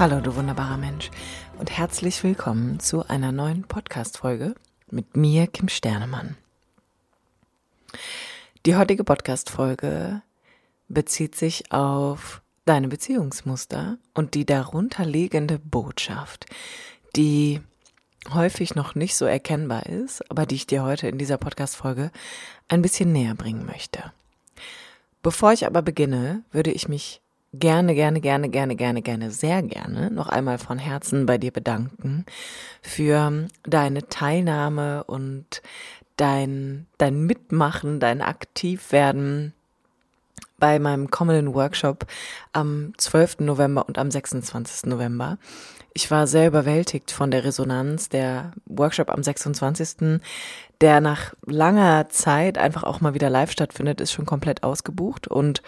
Hallo, du wunderbarer Mensch, und herzlich willkommen zu einer neuen Podcast-Folge mit mir, Kim Sternemann. Die heutige Podcast-Folge bezieht sich auf deine Beziehungsmuster und die darunter liegende Botschaft, die häufig noch nicht so erkennbar ist, aber die ich dir heute in dieser Podcast-Folge ein bisschen näher bringen möchte. Bevor ich aber beginne, würde ich mich gerne, gerne, gerne, gerne, gerne, gerne, sehr gerne noch einmal von Herzen bei dir bedanken für deine Teilnahme und dein, dein Mitmachen, dein Aktivwerden bei meinem kommenden Workshop am 12. November und am 26. November. Ich war sehr überwältigt von der Resonanz. Der Workshop am 26., der nach langer Zeit einfach auch mal wieder live stattfindet, ist schon komplett ausgebucht und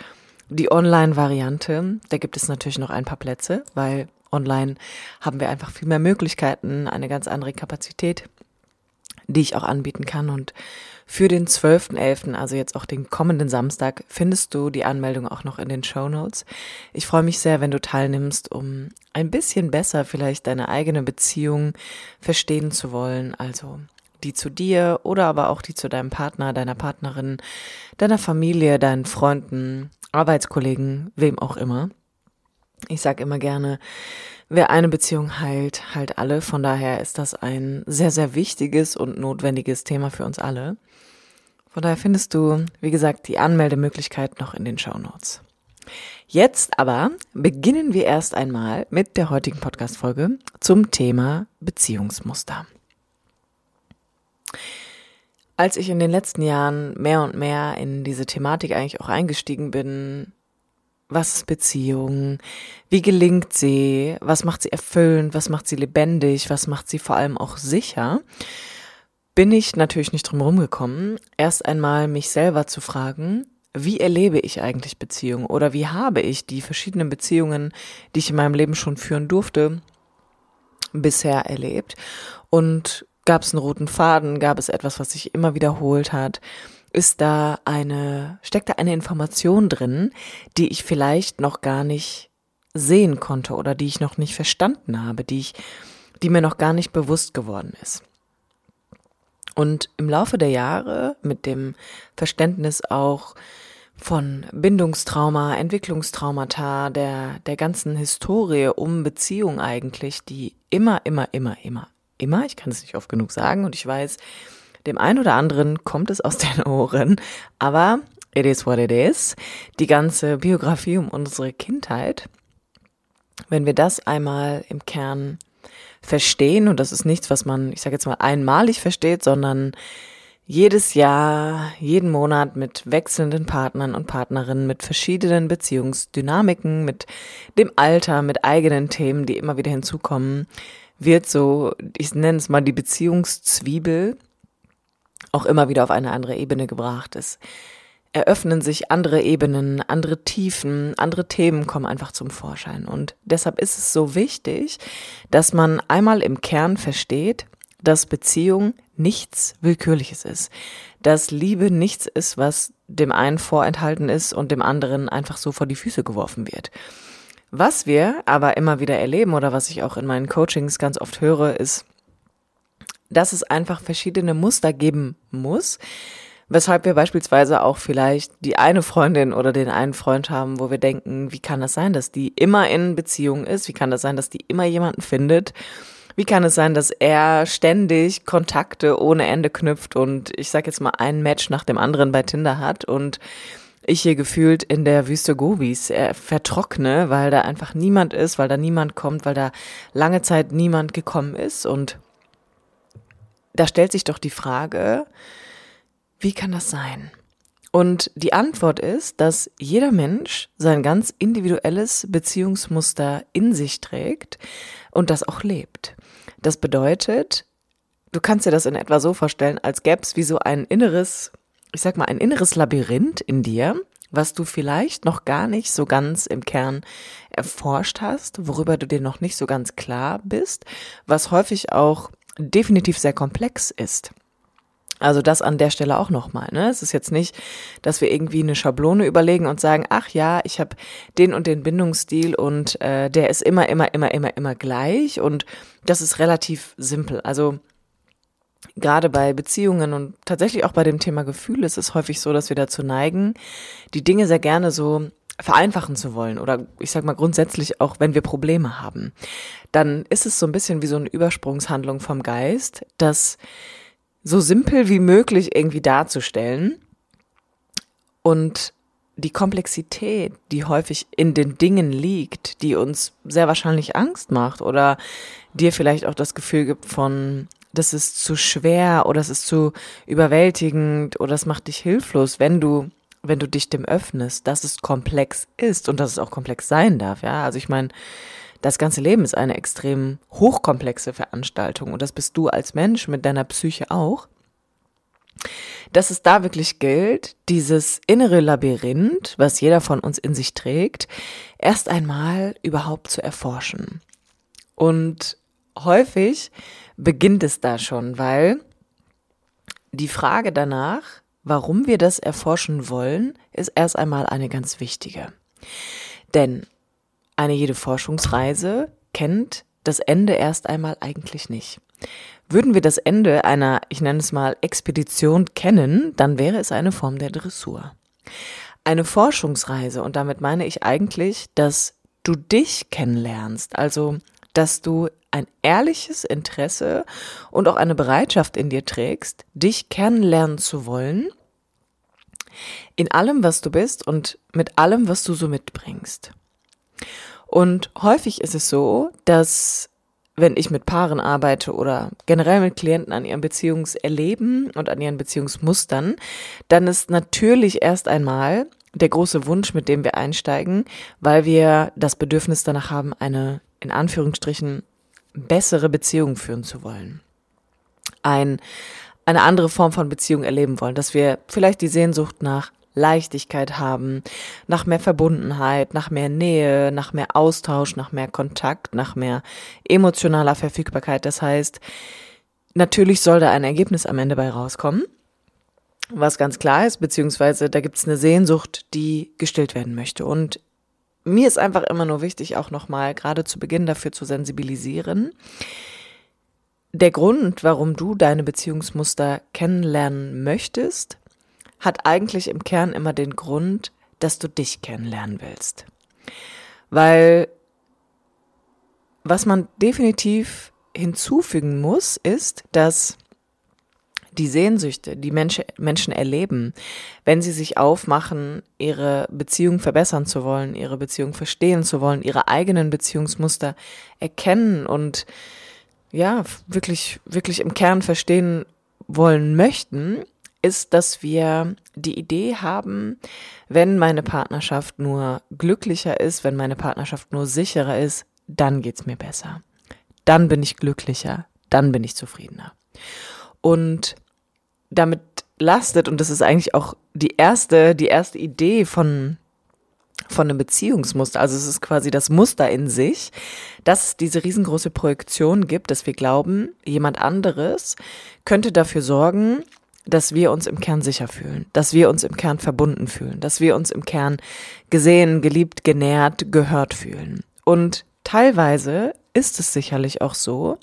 die Online-Variante, da gibt es natürlich noch ein paar Plätze, weil online haben wir einfach viel mehr Möglichkeiten, eine ganz andere Kapazität, die ich auch anbieten kann. Und für den 12.11., also jetzt auch den kommenden Samstag, findest du die Anmeldung auch noch in den Show Notes. Ich freue mich sehr, wenn du teilnimmst, um ein bisschen besser vielleicht deine eigene Beziehung verstehen zu wollen. Also die zu dir oder aber auch die zu deinem Partner, deiner Partnerin, deiner Familie, deinen Freunden, Arbeitskollegen, wem auch immer. Ich sage immer gerne, wer eine Beziehung heilt, heilt alle. Von daher ist das ein sehr, sehr wichtiges und notwendiges Thema für uns alle. Von daher findest du, wie gesagt, die Anmeldemöglichkeit noch in den Show Notes. Jetzt aber beginnen wir erst einmal mit der heutigen Podcast-Folge zum Thema Beziehungsmuster. Als ich in den letzten Jahren mehr und mehr in diese Thematik eigentlich auch eingestiegen bin, was ist Beziehung? Wie gelingt sie? Was macht sie erfüllend? Was macht sie lebendig? Was macht sie vor allem auch sicher? Bin ich natürlich nicht drum herum gekommen, erst einmal mich selber zu fragen, wie erlebe ich eigentlich Beziehungen oder wie habe ich die verschiedenen Beziehungen, die ich in meinem Leben schon führen durfte, bisher erlebt und Gab es einen roten Faden? Gab es etwas, was sich immer wiederholt hat? Ist da eine, steckt da eine Information drin, die ich vielleicht noch gar nicht sehen konnte oder die ich noch nicht verstanden habe, die ich, die mir noch gar nicht bewusst geworden ist? Und im Laufe der Jahre mit dem Verständnis auch von Bindungstrauma, Entwicklungstraumata, der, der ganzen Historie um Beziehung eigentlich, die immer, immer, immer, immer immer, ich kann es nicht oft genug sagen und ich weiß, dem einen oder anderen kommt es aus den Ohren, aber it is what it is. Die ganze Biografie um unsere Kindheit, wenn wir das einmal im Kern verstehen, und das ist nichts, was man, ich sage jetzt mal, einmalig versteht, sondern jedes Jahr, jeden Monat mit wechselnden Partnern und Partnerinnen, mit verschiedenen Beziehungsdynamiken, mit dem Alter, mit eigenen Themen, die immer wieder hinzukommen, wird so, ich nenne es mal die Beziehungszwiebel, auch immer wieder auf eine andere Ebene gebracht ist. Eröffnen sich andere Ebenen, andere Tiefen, andere Themen kommen einfach zum Vorschein. Und deshalb ist es so wichtig, dass man einmal im Kern versteht, dass Beziehung nichts Willkürliches ist. Dass Liebe nichts ist, was dem einen vorenthalten ist und dem anderen einfach so vor die Füße geworfen wird. Was wir aber immer wieder erleben oder was ich auch in meinen Coachings ganz oft höre, ist, dass es einfach verschiedene Muster geben muss, weshalb wir beispielsweise auch vielleicht die eine Freundin oder den einen Freund haben, wo wir denken, wie kann das sein, dass die immer in Beziehung ist? Wie kann das sein, dass die immer jemanden findet? Wie kann es sein, dass er ständig Kontakte ohne Ende knüpft und ich sag jetzt mal ein Match nach dem anderen bei Tinder hat und ich hier gefühlt in der Wüste Gobis äh, vertrockne, weil da einfach niemand ist, weil da niemand kommt, weil da lange Zeit niemand gekommen ist. Und da stellt sich doch die Frage, wie kann das sein? Und die Antwort ist, dass jeder Mensch sein ganz individuelles Beziehungsmuster in sich trägt und das auch lebt. Das bedeutet, du kannst dir das in etwa so vorstellen, als gäbe es wie so ein inneres, ich sag mal, ein inneres Labyrinth in dir, was du vielleicht noch gar nicht so ganz im Kern erforscht hast, worüber du dir noch nicht so ganz klar bist, was häufig auch definitiv sehr komplex ist. Also das an der Stelle auch nochmal. Ne? Es ist jetzt nicht, dass wir irgendwie eine Schablone überlegen und sagen, ach ja, ich habe den und den Bindungsstil und äh, der ist immer, immer, immer, immer, immer gleich und das ist relativ simpel. Also gerade bei Beziehungen und tatsächlich auch bei dem Thema Gefühl ist es häufig so, dass wir dazu neigen, die Dinge sehr gerne so vereinfachen zu wollen oder ich sag mal grundsätzlich auch, wenn wir Probleme haben, dann ist es so ein bisschen wie so eine Übersprungshandlung vom Geist, dass so simpel wie möglich irgendwie darzustellen und die Komplexität, die häufig in den Dingen liegt, die uns sehr wahrscheinlich Angst macht oder dir vielleicht auch das Gefühl gibt von, das ist zu schwer oder es ist zu überwältigend oder es macht dich hilflos, wenn du wenn du dich dem öffnest, dass es komplex ist und dass es auch komplex sein darf, ja. Also ich meine, das ganze Leben ist eine extrem hochkomplexe Veranstaltung und das bist du als Mensch mit deiner Psyche auch. Dass es da wirklich gilt, dieses innere Labyrinth, was jeder von uns in sich trägt, erst einmal überhaupt zu erforschen. Und häufig beginnt es da schon, weil die Frage danach, warum wir das erforschen wollen, ist erst einmal eine ganz wichtige. Denn eine jede Forschungsreise kennt das Ende erst einmal eigentlich nicht. Würden wir das Ende einer, ich nenne es mal, Expedition kennen, dann wäre es eine Form der Dressur. Eine Forschungsreise, und damit meine ich eigentlich, dass du dich kennenlernst, also dass du ein ehrliches Interesse und auch eine Bereitschaft in dir trägst, dich kennenlernen zu wollen, in allem, was du bist und mit allem, was du so mitbringst. Und häufig ist es so, dass wenn ich mit Paaren arbeite oder generell mit Klienten an ihrem Beziehungserleben und an ihren Beziehungsmustern, dann ist natürlich erst einmal der große Wunsch, mit dem wir einsteigen, weil wir das Bedürfnis danach haben, eine in Anführungsstrichen bessere Beziehung führen zu wollen. Ein, eine andere Form von Beziehung erleben wollen, dass wir vielleicht die Sehnsucht nach Leichtigkeit haben, nach mehr Verbundenheit, nach mehr Nähe, nach mehr Austausch, nach mehr Kontakt, nach mehr emotionaler Verfügbarkeit. Das heißt, natürlich soll da ein Ergebnis am Ende bei rauskommen, was ganz klar ist, beziehungsweise da gibt es eine Sehnsucht, die gestillt werden möchte. Und mir ist einfach immer nur wichtig, auch nochmal gerade zu Beginn dafür zu sensibilisieren. Der Grund, warum du deine Beziehungsmuster kennenlernen möchtest, hat eigentlich im Kern immer den Grund, dass du dich kennenlernen willst. Weil was man definitiv hinzufügen muss, ist, dass die Sehnsüchte, die Menschen, Menschen erleben, wenn sie sich aufmachen, ihre Beziehung verbessern zu wollen, ihre Beziehung verstehen zu wollen, ihre eigenen Beziehungsmuster erkennen und ja, wirklich, wirklich im Kern verstehen wollen möchten, ist, dass wir die Idee haben, wenn meine Partnerschaft nur glücklicher ist, wenn meine Partnerschaft nur sicherer ist, dann geht's mir besser. Dann bin ich glücklicher, dann bin ich zufriedener. Und damit lastet, und das ist eigentlich auch die erste, die erste Idee von, von einem Beziehungsmuster, also es ist quasi das Muster in sich, dass es diese riesengroße Projektion gibt, dass wir glauben, jemand anderes könnte dafür sorgen, dass wir uns im Kern sicher fühlen, dass wir uns im Kern verbunden fühlen, dass wir uns im Kern gesehen, geliebt, genährt, gehört fühlen. Und teilweise ist es sicherlich auch so,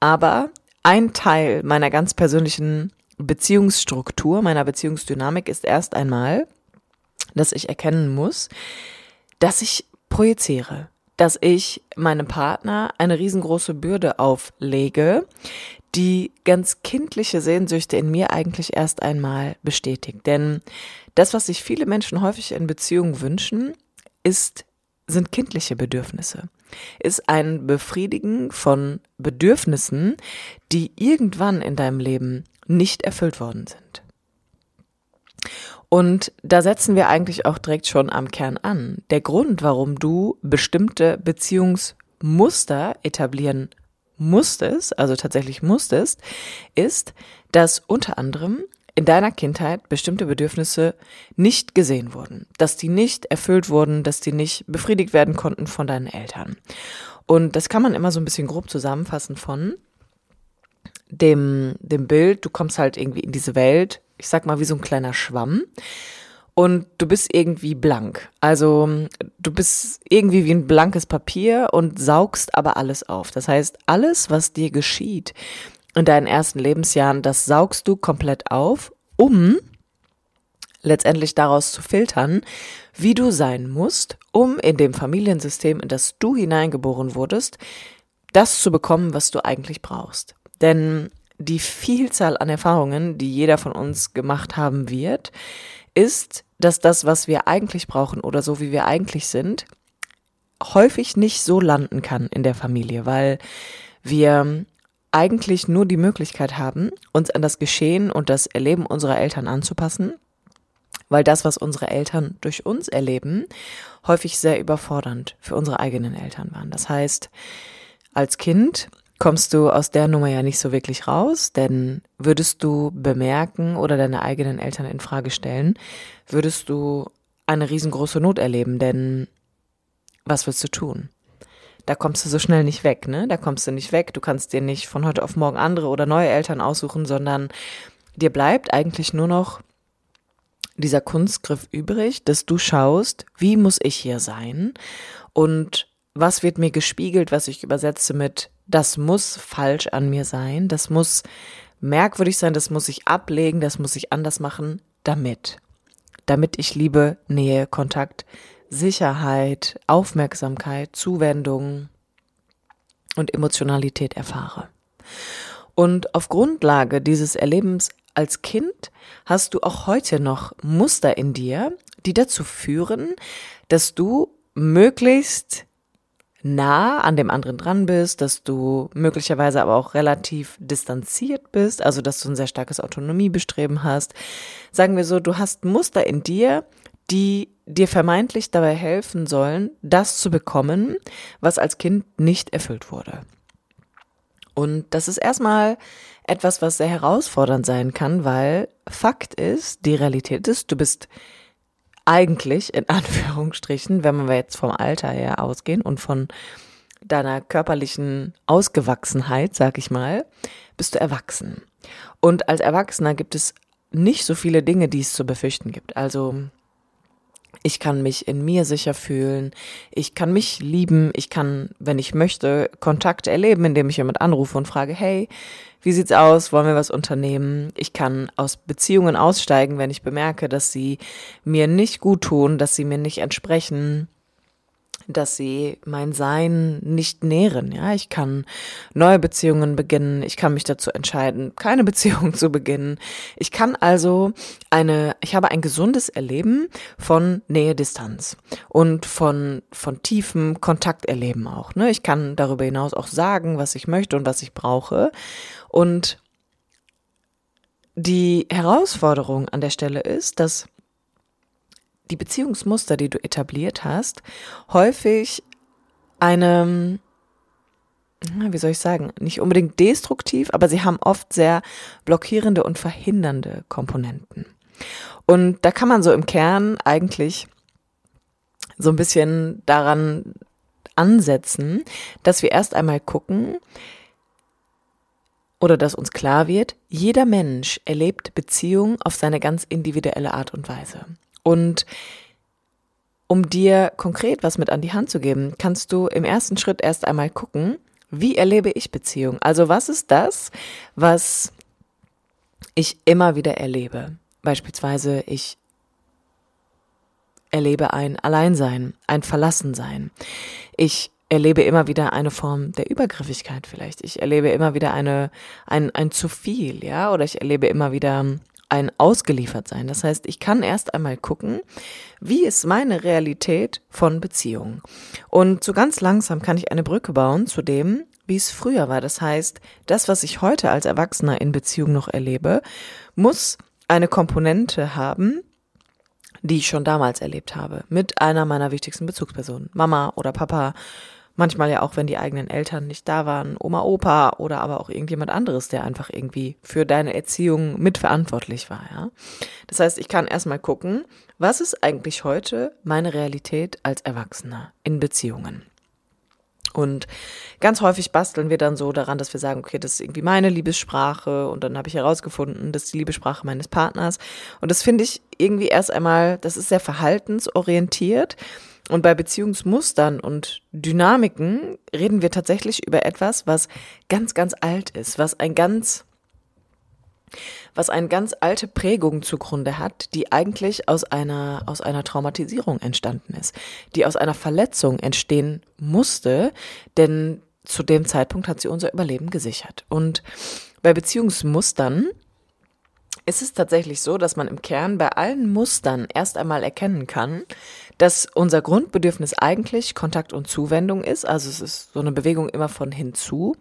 aber ein Teil meiner ganz persönlichen Beziehungsstruktur, meiner Beziehungsdynamik ist erst einmal, dass ich erkennen muss, dass ich projiziere, dass ich meinem Partner eine riesengroße Bürde auflege, die ganz kindliche Sehnsüchte in mir eigentlich erst einmal bestätigt. Denn das, was sich viele Menschen häufig in Beziehungen wünschen, ist, sind kindliche Bedürfnisse. Ist ein Befriedigen von Bedürfnissen, die irgendwann in deinem Leben nicht erfüllt worden sind. Und da setzen wir eigentlich auch direkt schon am Kern an. Der Grund, warum du bestimmte Beziehungsmuster etablieren musstest, also tatsächlich musstest, ist, dass unter anderem in deiner Kindheit bestimmte Bedürfnisse nicht gesehen wurden, dass die nicht erfüllt wurden, dass die nicht befriedigt werden konnten von deinen Eltern. Und das kann man immer so ein bisschen grob zusammenfassen von dem, dem Bild, du kommst halt irgendwie in diese Welt, ich sag mal wie so ein kleiner Schwamm und du bist irgendwie blank. Also du bist irgendwie wie ein blankes Papier und saugst aber alles auf. Das heißt, alles, was dir geschieht in deinen ersten Lebensjahren, das saugst du komplett auf, um letztendlich daraus zu filtern, wie du sein musst, um in dem Familiensystem, in das du hineingeboren wurdest, das zu bekommen, was du eigentlich brauchst. Denn die Vielzahl an Erfahrungen, die jeder von uns gemacht haben wird, ist, dass das, was wir eigentlich brauchen oder so wie wir eigentlich sind, häufig nicht so landen kann in der Familie, weil wir eigentlich nur die Möglichkeit haben, uns an das Geschehen und das Erleben unserer Eltern anzupassen, weil das, was unsere Eltern durch uns erleben, häufig sehr überfordernd für unsere eigenen Eltern waren. Das heißt, als Kind kommst du aus der Nummer ja nicht so wirklich raus, denn würdest du bemerken oder deine eigenen Eltern in Frage stellen, würdest du eine riesengroße Not erleben, denn was willst du tun? Da kommst du so schnell nicht weg, ne? Da kommst du nicht weg. Du kannst dir nicht von heute auf morgen andere oder neue Eltern aussuchen, sondern dir bleibt eigentlich nur noch dieser Kunstgriff übrig, dass du schaust, wie muss ich hier sein und was wird mir gespiegelt, was ich übersetze mit das muss falsch an mir sein, das muss merkwürdig sein, das muss ich ablegen, das muss ich anders machen, damit. Damit ich Liebe, Nähe, Kontakt, Sicherheit, Aufmerksamkeit, Zuwendung und Emotionalität erfahre. Und auf Grundlage dieses Erlebens als Kind hast du auch heute noch Muster in dir, die dazu führen, dass du möglichst nah an dem anderen dran bist, dass du möglicherweise aber auch relativ distanziert bist, also dass du ein sehr starkes Autonomiebestreben hast. Sagen wir so, du hast Muster in dir, die dir vermeintlich dabei helfen sollen, das zu bekommen, was als Kind nicht erfüllt wurde. Und das ist erstmal etwas, was sehr herausfordernd sein kann, weil Fakt ist, die Realität ist, du bist eigentlich in Anführungsstrichen, wenn wir jetzt vom Alter her ausgehen und von deiner körperlichen Ausgewachsenheit, sag ich mal, bist du erwachsen. Und als Erwachsener gibt es nicht so viele Dinge, die es zu befürchten gibt. Also ich kann mich in mir sicher fühlen, ich kann mich lieben, ich kann, wenn ich möchte, Kontakt erleben, indem ich jemand anrufe und frage, hey, wie sieht's aus? Wollen wir was unternehmen? Ich kann aus Beziehungen aussteigen, wenn ich bemerke, dass sie mir nicht gut tun, dass sie mir nicht entsprechen dass sie mein Sein nicht nähren. Ja, ich kann neue Beziehungen beginnen. Ich kann mich dazu entscheiden, keine Beziehung zu beginnen. Ich kann also eine, ich habe ein gesundes Erleben von Nähe, Distanz und von, von tiefem Kontakterleben auch. Ne? Ich kann darüber hinaus auch sagen, was ich möchte und was ich brauche. Und die Herausforderung an der Stelle ist, dass die Beziehungsmuster, die du etabliert hast, häufig eine, wie soll ich sagen, nicht unbedingt destruktiv, aber sie haben oft sehr blockierende und verhindernde Komponenten. Und da kann man so im Kern eigentlich so ein bisschen daran ansetzen, dass wir erst einmal gucken, oder dass uns klar wird, jeder Mensch erlebt Beziehung auf seine ganz individuelle Art und Weise. Und um dir konkret was mit an die Hand zu geben, kannst du im ersten Schritt erst einmal gucken, wie erlebe ich Beziehung? Also was ist das, was ich immer wieder erlebe? Beispielsweise ich erlebe ein Alleinsein, ein Verlassensein. Ich erlebe immer wieder eine Form der Übergriffigkeit vielleicht. Ich erlebe immer wieder eine, ein, ein zu viel, ja, oder ich erlebe immer wieder ein Ausgeliefertsein. Das heißt, ich kann erst einmal gucken, wie ist meine Realität von Beziehungen. Und so ganz langsam kann ich eine Brücke bauen zu dem, wie es früher war. Das heißt, das, was ich heute als Erwachsener in Beziehung noch erlebe, muss eine Komponente haben, die ich schon damals erlebt habe, mit einer meiner wichtigsten Bezugspersonen, Mama oder Papa, manchmal ja auch, wenn die eigenen Eltern nicht da waren, Oma, Opa oder aber auch irgendjemand anderes, der einfach irgendwie für deine Erziehung mitverantwortlich war, ja. Das heißt, ich kann erstmal gucken, was ist eigentlich heute meine Realität als Erwachsener in Beziehungen? Und ganz häufig basteln wir dann so daran, dass wir sagen, okay, das ist irgendwie meine Liebessprache und dann habe ich herausgefunden, das ist die Liebessprache meines Partners. Und das finde ich irgendwie erst einmal, das ist sehr verhaltensorientiert. Und bei Beziehungsmustern und Dynamiken reden wir tatsächlich über etwas, was ganz, ganz alt ist, was ein ganz was eine ganz alte Prägung zugrunde hat, die eigentlich aus einer, aus einer Traumatisierung entstanden ist, die aus einer Verletzung entstehen musste, denn zu dem Zeitpunkt hat sie unser Überleben gesichert. Und bei Beziehungsmustern ist es tatsächlich so, dass man im Kern bei allen Mustern erst einmal erkennen kann, dass unser Grundbedürfnis eigentlich Kontakt und Zuwendung ist. Also es ist so eine Bewegung immer von hinzu.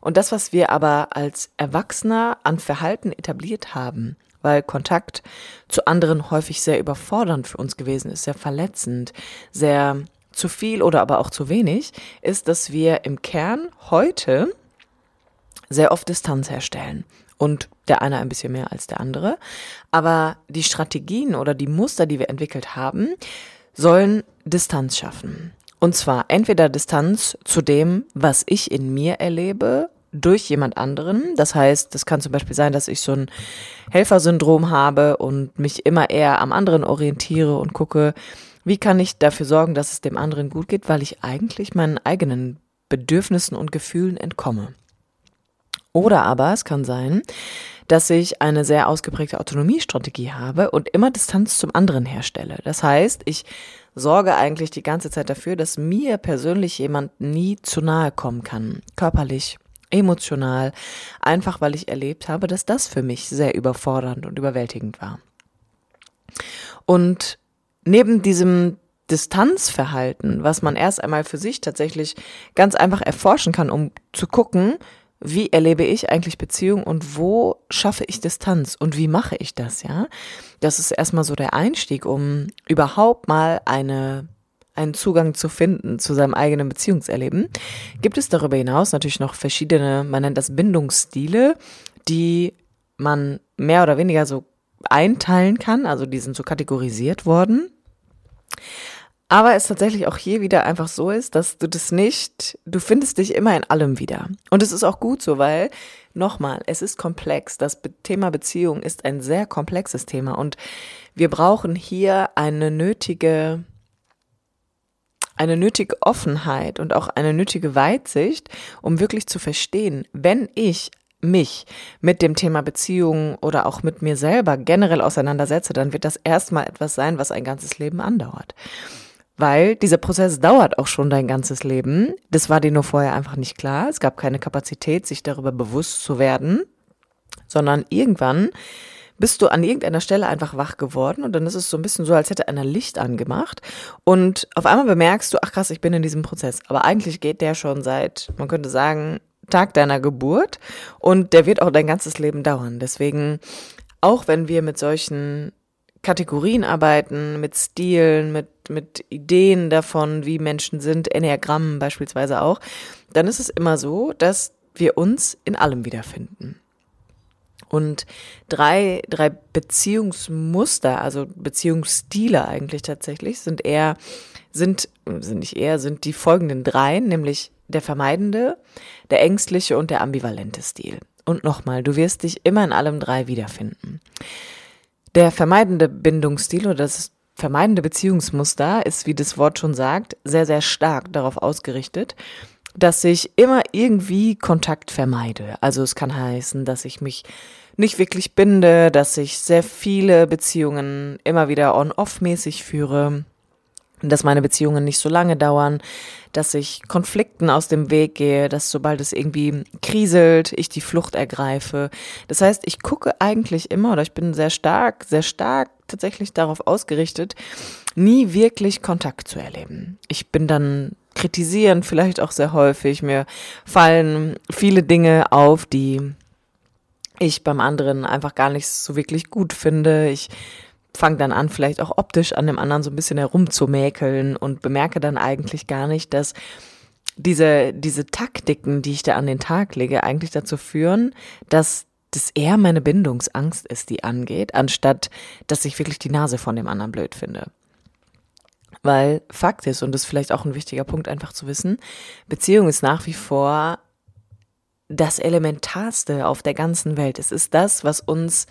Und das, was wir aber als Erwachsener an Verhalten etabliert haben, weil Kontakt zu anderen häufig sehr überfordernd für uns gewesen ist, sehr verletzend, sehr zu viel oder aber auch zu wenig, ist, dass wir im Kern heute sehr oft Distanz herstellen und der eine ein bisschen mehr als der andere. Aber die Strategien oder die Muster, die wir entwickelt haben, sollen Distanz schaffen. Und zwar entweder Distanz zu dem, was ich in mir erlebe, durch jemand anderen. Das heißt, das kann zum Beispiel sein, dass ich so ein Helfersyndrom habe und mich immer eher am anderen orientiere und gucke, wie kann ich dafür sorgen, dass es dem anderen gut geht, weil ich eigentlich meinen eigenen Bedürfnissen und Gefühlen entkomme. Oder aber es kann sein, dass ich eine sehr ausgeprägte Autonomiestrategie habe und immer Distanz zum anderen herstelle. Das heißt, ich sorge eigentlich die ganze Zeit dafür, dass mir persönlich jemand nie zu nahe kommen kann, körperlich, emotional, einfach weil ich erlebt habe, dass das für mich sehr überfordernd und überwältigend war. Und neben diesem Distanzverhalten, was man erst einmal für sich tatsächlich ganz einfach erforschen kann, um zu gucken, wie erlebe ich eigentlich Beziehung und wo schaffe ich Distanz und wie mache ich das, ja? Das ist erstmal so der Einstieg, um überhaupt mal eine einen Zugang zu finden zu seinem eigenen Beziehungserleben. Gibt es darüber hinaus natürlich noch verschiedene, man nennt das Bindungsstile, die man mehr oder weniger so einteilen kann, also die sind so kategorisiert worden. Aber es tatsächlich auch hier wieder einfach so ist, dass du das nicht, du findest dich immer in allem wieder. Und es ist auch gut so, weil, nochmal, es ist komplex. Das Thema Beziehung ist ein sehr komplexes Thema und wir brauchen hier eine nötige, eine nötige Offenheit und auch eine nötige Weitsicht, um wirklich zu verstehen, wenn ich mich mit dem Thema Beziehung oder auch mit mir selber generell auseinandersetze, dann wird das erstmal etwas sein, was ein ganzes Leben andauert weil dieser Prozess dauert auch schon dein ganzes Leben. Das war dir nur vorher einfach nicht klar. Es gab keine Kapazität, sich darüber bewusst zu werden, sondern irgendwann bist du an irgendeiner Stelle einfach wach geworden und dann ist es so ein bisschen so, als hätte einer Licht angemacht und auf einmal bemerkst du, ach krass, ich bin in diesem Prozess. Aber eigentlich geht der schon seit, man könnte sagen, Tag deiner Geburt und der wird auch dein ganzes Leben dauern. Deswegen, auch wenn wir mit solchen Kategorien arbeiten, mit Stilen, mit, mit Ideen davon, wie Menschen sind, Enneagrammen beispielsweise auch, dann ist es immer so, dass wir uns in allem wiederfinden. Und drei, drei Beziehungsmuster, also Beziehungsstile eigentlich tatsächlich, sind eher, sind, sind nicht eher, sind die folgenden drei, nämlich der vermeidende, der ängstliche und der ambivalente Stil. Und nochmal, du wirst dich immer in allem drei wiederfinden. Der vermeidende Bindungsstil oder das vermeidende Beziehungsmuster ist, wie das Wort schon sagt, sehr, sehr stark darauf ausgerichtet, dass ich immer irgendwie Kontakt vermeide. Also es kann heißen, dass ich mich nicht wirklich binde, dass ich sehr viele Beziehungen immer wieder on-off-mäßig führe, dass meine Beziehungen nicht so lange dauern, dass ich Konflikten aus dem Weg gehe, dass sobald es irgendwie kriselt, ich die Flucht ergreife. Das heißt, ich gucke eigentlich immer oder ich bin sehr stark, sehr stark tatsächlich darauf ausgerichtet, nie wirklich Kontakt zu erleben. Ich bin dann kritisieren vielleicht auch sehr häufig. Mir fallen viele Dinge auf, die ich beim anderen einfach gar nicht so wirklich gut finde. Ich fange dann an, vielleicht auch optisch an dem anderen so ein bisschen herumzumäkeln und bemerke dann eigentlich gar nicht, dass diese, diese Taktiken, die ich da an den Tag lege, eigentlich dazu führen, dass das eher meine Bindungsangst ist, die angeht, anstatt dass ich wirklich die Nase von dem anderen blöd finde. Weil Fakt ist, und das ist vielleicht auch ein wichtiger Punkt einfach zu wissen, Beziehung ist nach wie vor das Elementarste auf der ganzen Welt. Es ist das, was uns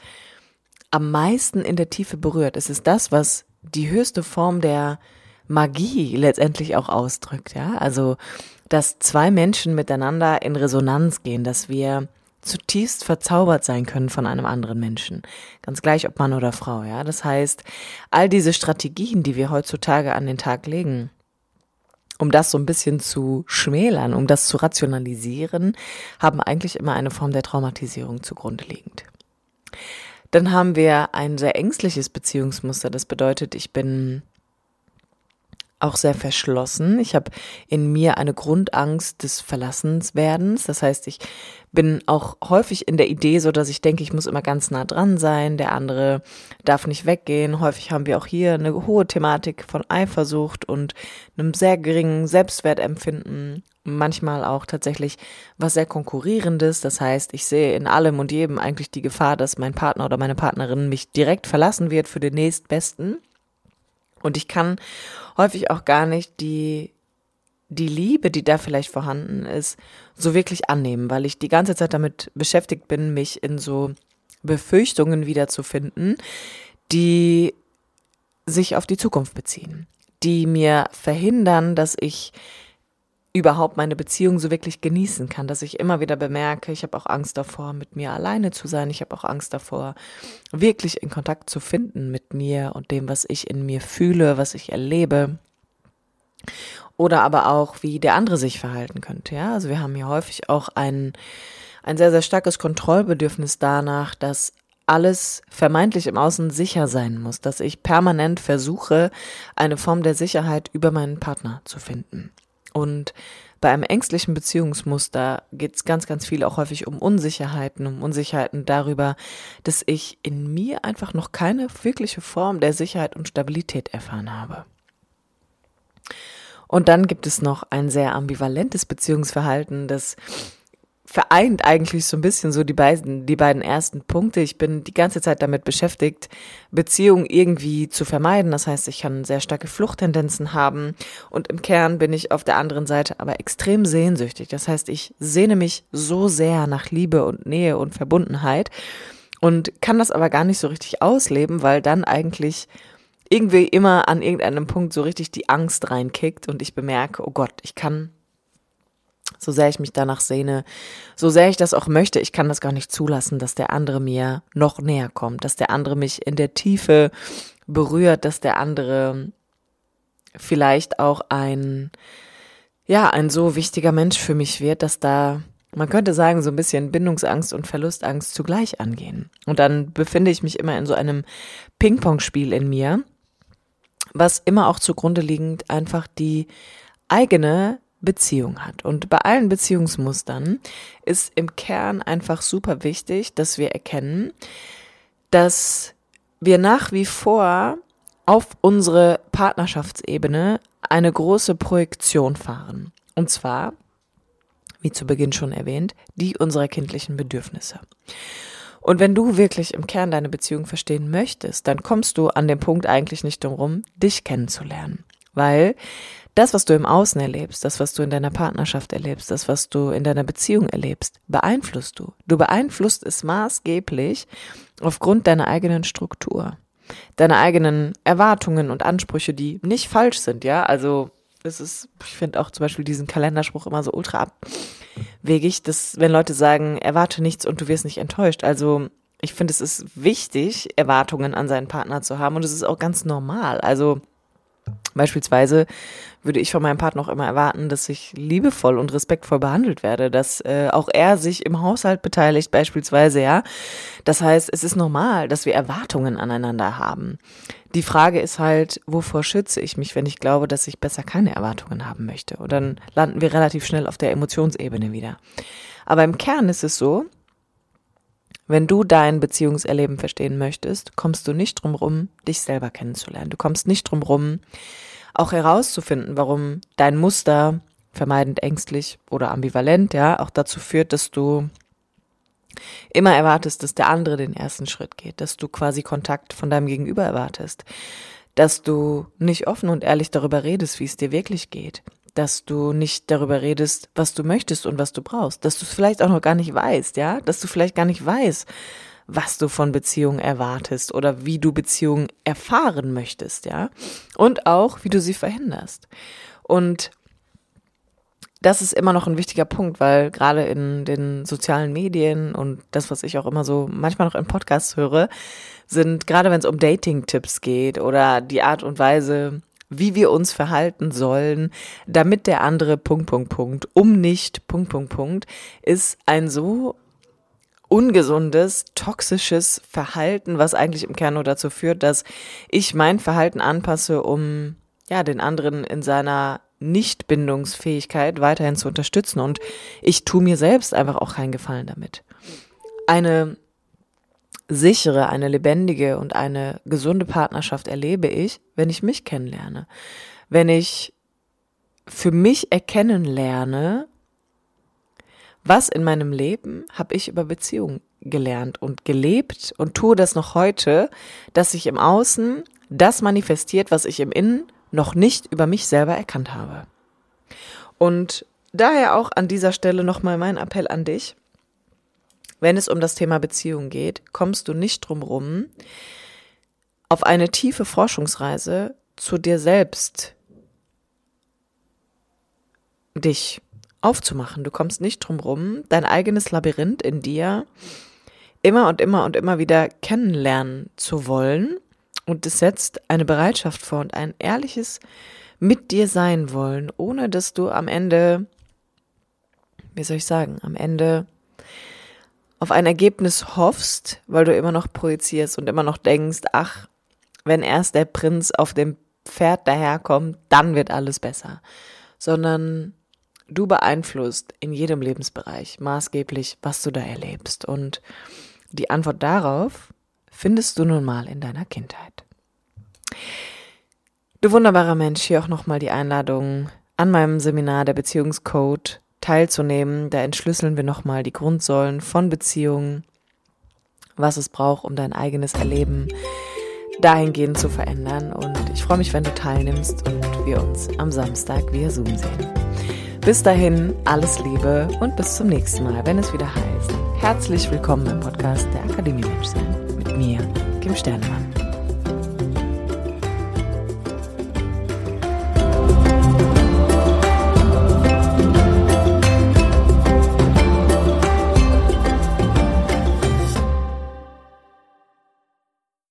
am meisten in der Tiefe berührt. Es ist das, was die höchste Form der Magie letztendlich auch ausdrückt, ja. Also, dass zwei Menschen miteinander in Resonanz gehen, dass wir zutiefst verzaubert sein können von einem anderen Menschen. Ganz gleich, ob Mann oder Frau, ja. Das heißt, all diese Strategien, die wir heutzutage an den Tag legen, um das so ein bisschen zu schmälern, um das zu rationalisieren, haben eigentlich immer eine Form der Traumatisierung zugrunde liegend. Dann haben wir ein sehr ängstliches Beziehungsmuster. Das bedeutet, ich bin auch sehr verschlossen. Ich habe in mir eine Grundangst des Verlassenswerdens. Das heißt, ich bin auch häufig in der Idee so, dass ich denke, ich muss immer ganz nah dran sein. Der andere darf nicht weggehen. Häufig haben wir auch hier eine hohe Thematik von Eifersucht und einem sehr geringen Selbstwertempfinden. Manchmal auch tatsächlich was sehr konkurrierendes. Das heißt, ich sehe in allem und jedem eigentlich die Gefahr, dass mein Partner oder meine Partnerin mich direkt verlassen wird für den nächstbesten. Und ich kann häufig auch gar nicht die, die Liebe, die da vielleicht vorhanden ist, so wirklich annehmen, weil ich die ganze Zeit damit beschäftigt bin, mich in so Befürchtungen wiederzufinden, die sich auf die Zukunft beziehen, die mir verhindern, dass ich überhaupt meine Beziehung so wirklich genießen kann, dass ich immer wieder bemerke, ich habe auch Angst davor, mit mir alleine zu sein, ich habe auch Angst davor, wirklich in Kontakt zu finden mit mir und dem, was ich in mir fühle, was ich erlebe. Oder aber auch, wie der andere sich verhalten könnte. Ja, also wir haben hier häufig auch ein, ein sehr, sehr starkes Kontrollbedürfnis danach, dass alles vermeintlich im Außen sicher sein muss, dass ich permanent versuche, eine Form der Sicherheit über meinen Partner zu finden. Und bei einem ängstlichen Beziehungsmuster geht es ganz, ganz viel auch häufig um Unsicherheiten, um Unsicherheiten darüber, dass ich in mir einfach noch keine wirkliche Form der Sicherheit und Stabilität erfahren habe. Und dann gibt es noch ein sehr ambivalentes Beziehungsverhalten, das vereint eigentlich so ein bisschen so die beiden, die beiden ersten Punkte. Ich bin die ganze Zeit damit beschäftigt, Beziehungen irgendwie zu vermeiden. Das heißt, ich kann sehr starke Fluchttendenzen haben und im Kern bin ich auf der anderen Seite aber extrem sehnsüchtig. Das heißt, ich sehne mich so sehr nach Liebe und Nähe und Verbundenheit und kann das aber gar nicht so richtig ausleben, weil dann eigentlich irgendwie immer an irgendeinem Punkt so richtig die Angst reinkickt und ich bemerke, oh Gott, ich kann so sehr ich mich danach sehne, so sehr ich das auch möchte, ich kann das gar nicht zulassen, dass der andere mir noch näher kommt, dass der andere mich in der Tiefe berührt, dass der andere vielleicht auch ein, ja, ein so wichtiger Mensch für mich wird, dass da, man könnte sagen, so ein bisschen Bindungsangst und Verlustangst zugleich angehen. Und dann befinde ich mich immer in so einem Ping-Pong-Spiel in mir, was immer auch zugrunde liegend einfach die eigene Beziehung hat. Und bei allen Beziehungsmustern ist im Kern einfach super wichtig, dass wir erkennen, dass wir nach wie vor auf unsere Partnerschaftsebene eine große Projektion fahren. Und zwar, wie zu Beginn schon erwähnt, die unserer kindlichen Bedürfnisse. Und wenn du wirklich im Kern deine Beziehung verstehen möchtest, dann kommst du an dem Punkt eigentlich nicht darum, dich kennenzulernen. Weil das, was du im Außen erlebst, das, was du in deiner Partnerschaft erlebst, das, was du in deiner Beziehung erlebst, beeinflusst du. Du beeinflusst es maßgeblich aufgrund deiner eigenen Struktur, deiner eigenen Erwartungen und Ansprüche, die nicht falsch sind, ja. Also, es ist, ich finde auch zum Beispiel diesen Kalenderspruch immer so ultra abwegig, dass, wenn Leute sagen, erwarte nichts und du wirst nicht enttäuscht. Also, ich finde, es ist wichtig, Erwartungen an seinen Partner zu haben und es ist auch ganz normal. Also, Beispielsweise würde ich von meinem Partner auch immer erwarten, dass ich liebevoll und respektvoll behandelt werde, dass äh, auch er sich im Haushalt beteiligt, beispielsweise, ja. Das heißt, es ist normal, dass wir Erwartungen aneinander haben. Die Frage ist halt, wovor schütze ich mich, wenn ich glaube, dass ich besser keine Erwartungen haben möchte? Und dann landen wir relativ schnell auf der Emotionsebene wieder. Aber im Kern ist es so, Wenn du dein Beziehungserleben verstehen möchtest, kommst du nicht drum rum, dich selber kennenzulernen. Du kommst nicht drum rum, auch herauszufinden, warum dein Muster vermeidend ängstlich oder ambivalent, ja, auch dazu führt, dass du immer erwartest, dass der andere den ersten Schritt geht, dass du quasi Kontakt von deinem Gegenüber erwartest, dass du nicht offen und ehrlich darüber redest, wie es dir wirklich geht, dass du nicht darüber redest, was du möchtest und was du brauchst, dass du es vielleicht auch noch gar nicht weißt, ja, dass du vielleicht gar nicht weißt, was du von Beziehungen erwartest oder wie du Beziehungen erfahren möchtest, ja, und auch, wie du sie verhinderst. Und das ist immer noch ein wichtiger Punkt, weil gerade in den sozialen Medien und das, was ich auch immer so manchmal noch in Podcasts höre, sind, gerade wenn es um Dating-Tipps geht oder die Art und Weise, wie wir uns verhalten sollen, damit der andere Punkt, Punkt, Punkt, um nicht Punkt, Punkt, Punkt, ist ein so ungesundes, toxisches Verhalten, was eigentlich im Kern nur dazu führt, dass ich mein Verhalten anpasse, um ja den anderen in seiner Nichtbindungsfähigkeit weiterhin zu unterstützen. Und ich tue mir selbst einfach auch keinen Gefallen damit. Eine sichere, eine lebendige und eine gesunde Partnerschaft erlebe ich, wenn ich mich kennenlerne. Wenn ich für mich erkennen lerne, was in meinem Leben habe ich über Beziehungen gelernt und gelebt und tue das noch heute, dass sich im Außen das manifestiert, was ich im Innen noch nicht über mich selber erkannt habe. Und daher auch an dieser Stelle nochmal mein Appell an dich. Wenn es um das Thema Beziehung geht, kommst du nicht drum rum, auf eine tiefe Forschungsreise zu dir selbst dich aufzumachen. Du kommst nicht drum rum, dein eigenes Labyrinth in dir immer und immer und immer wieder kennenlernen zu wollen und es setzt eine Bereitschaft vor und ein ehrliches mit dir sein wollen, ohne dass du am Ende, wie soll ich sagen, am Ende auf ein Ergebnis hoffst, weil du immer noch projizierst und immer noch denkst, ach, wenn erst der Prinz auf dem Pferd daherkommt, dann wird alles besser. Sondern du beeinflusst in jedem Lebensbereich maßgeblich, was du da erlebst. Und die Antwort darauf findest du nun mal in deiner Kindheit. Du wunderbarer Mensch, hier auch nochmal die Einladung, an meinem Seminar der Beziehungscode teilzunehmen. Da entschlüsseln wir nochmal die Grundsäulen von Beziehungen, was es braucht, um dein eigenes Erleben dahingehend zu verändern. Und ich freue mich, wenn du teilnimmst und wir uns am Samstag via Zoom sehen. Bis dahin, alles Liebe und bis zum nächsten Mal, wenn es wieder heißt. Herzlich willkommen im Podcast der Akademie Menschsein mit mir, Kim Sternemann.